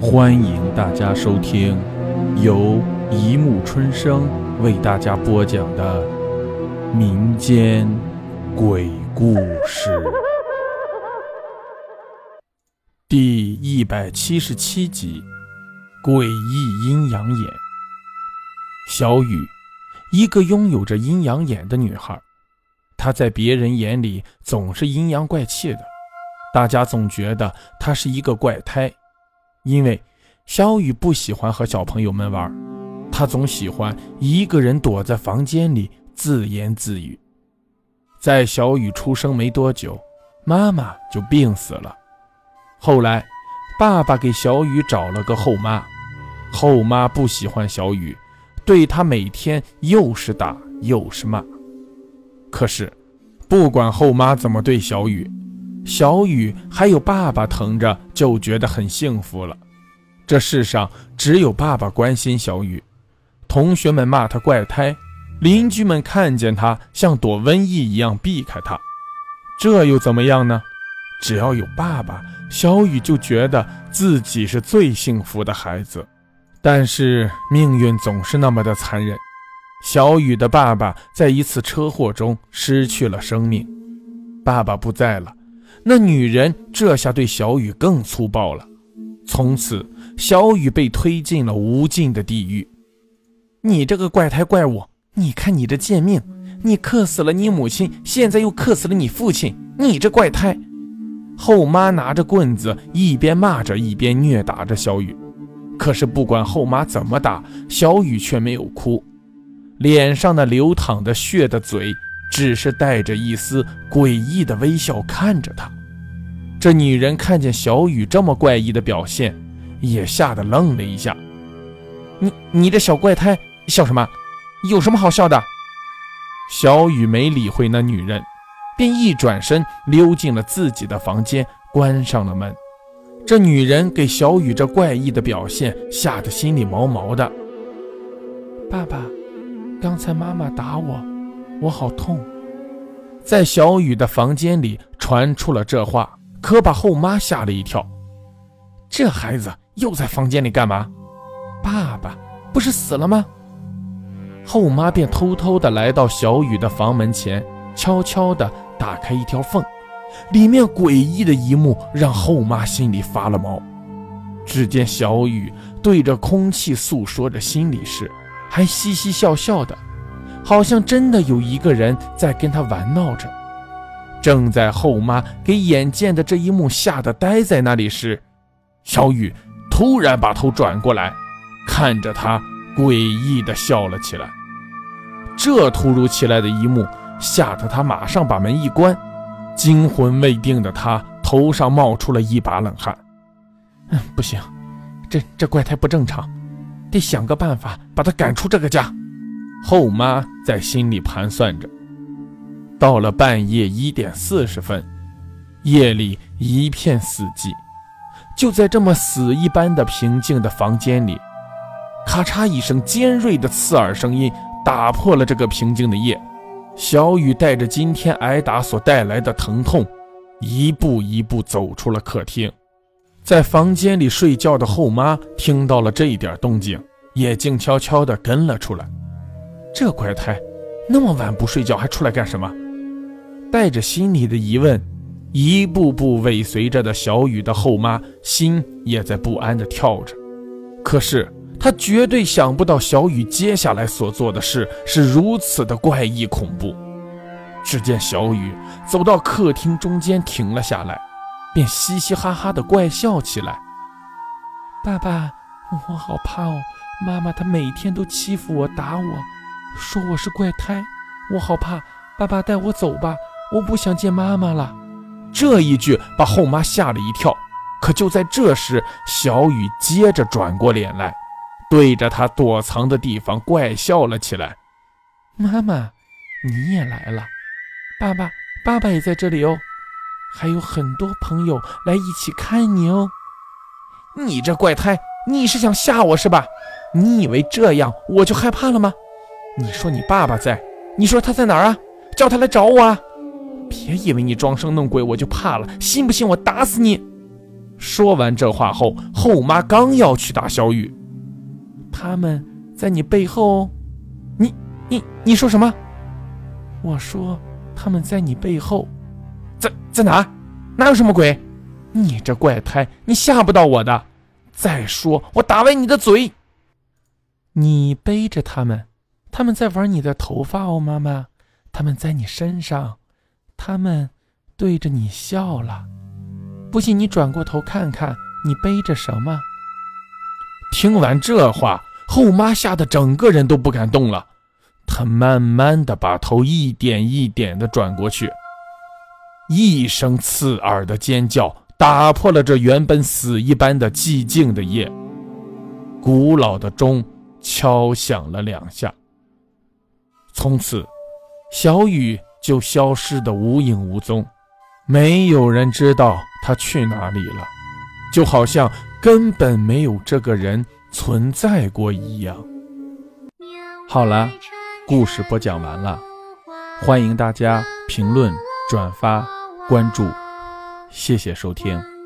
欢迎大家收听由一木春生为大家播讲的民间鬼故事第一百七十七集《诡异阴阳眼》。小雨，一个拥有着阴阳眼的女孩，她在别人眼里总是阴阳怪气的，大家总觉得她是一个怪胎。因为小雨不喜欢和小朋友们玩，他总喜欢一个人躲在房间里自言自语。在小雨出生没多久，妈妈就病死了。后来，爸爸给小雨找了个后妈，后妈不喜欢小雨，对他每天又是打又是骂。可是，不管后妈怎么对小雨，小雨还有爸爸疼着，就觉得很幸福了。这世上只有爸爸关心小雨，同学们骂他怪胎，邻居们看见他像躲瘟疫一样避开他。这又怎么样呢？只要有爸爸，小雨就觉得自己是最幸福的孩子。但是命运总是那么的残忍，小雨的爸爸在一次车祸中失去了生命，爸爸不在了。那女人这下对小雨更粗暴了，从此小雨被推进了无尽的地狱。你这个怪胎怪物，你看你这贱命，你克死了你母亲，现在又克死了你父亲，你这怪胎！后妈拿着棍子一边骂着，一边虐打着小雨。可是不管后妈怎么打，小雨却没有哭，脸上那流淌的血的嘴，只是带着一丝诡异的微笑看着他。这女人看见小雨这么怪异的表现，也吓得愣了一下。你你这小怪胎笑什么？有什么好笑的？小雨没理会那女人，便一转身溜进了自己的房间，关上了门。这女人给小雨这怪异的表现吓得心里毛毛的。爸爸，刚才妈妈打我，我好痛。在小雨的房间里传出了这话。可把后妈吓了一跳，这孩子又在房间里干嘛？爸爸不是死了吗？后妈便偷偷的来到小雨的房门前，悄悄的打开一条缝，里面诡异的一幕让后妈心里发了毛。只见小雨对着空气诉说着心里事，还嘻嘻笑笑的，好像真的有一个人在跟他玩闹着。正在后妈给眼见的这一幕吓得呆在那里时，小雨突然把头转过来，看着他诡异的笑了起来。这突如其来的一幕吓得他马上把门一关，惊魂未定的他头上冒出了一把冷汗。嗯，不行，这这怪胎不正常，得想个办法把他赶出这个家。后妈在心里盘算着。到了半夜一点四十分，夜里一片死寂。就在这么死一般的平静的房间里，咔嚓一声尖锐的刺耳声音打破了这个平静的夜。小雨带着今天挨打所带来的疼痛，一步一步走出了客厅。在房间里睡觉的后妈听到了这一点动静，也静悄悄地跟了出来。这怪胎，那么晚不睡觉还出来干什么？带着心里的疑问，一步步尾随着的小雨的后妈心也在不安地跳着。可是她绝对想不到小雨接下来所做的事是如此的怪异恐怖。只见小雨走到客厅中间停了下来，便嘻嘻哈哈地怪笑起来：“爸爸，我好怕哦！妈妈她每天都欺负我、打我，说我是怪胎，我好怕。爸爸带我走吧。”我不想见妈妈了，这一句把后妈吓了一跳。可就在这时，小雨接着转过脸来，对着她躲藏的地方怪笑了起来：“妈妈，你也来了，爸爸，爸爸也在这里哦，还有很多朋友来一起看你哦。你这怪胎，你是想吓我是吧？你以为这样我就害怕了吗？你说你爸爸在，你说他在哪儿啊？叫他来找我啊！”别以为你装神弄鬼我就怕了，信不信我打死你？说完这话后，后妈刚要去打小雨，他们在你背后，你你你说什么？我说他们在你背后，在在哪？哪有什么鬼？你这怪胎，你吓不到我的。再说我打歪你的嘴。你背着他们，他们在玩你的头发哦，妈妈，他们在你身上，他们对着你笑了。不信你转过头看看，你背着什么？听完这话，后妈吓得整个人都不敢动了。她慢慢的把头一点一点的转过去，一声刺耳的尖叫打破了这原本死一般的寂静的夜。古老的钟敲响了两下，从此，小雨就消失的无影无踪。没有人知道他去哪里了，就好像根本没有这个人存在过一样。好了，故事播讲完了，欢迎大家评论、转发、关注，谢谢收听。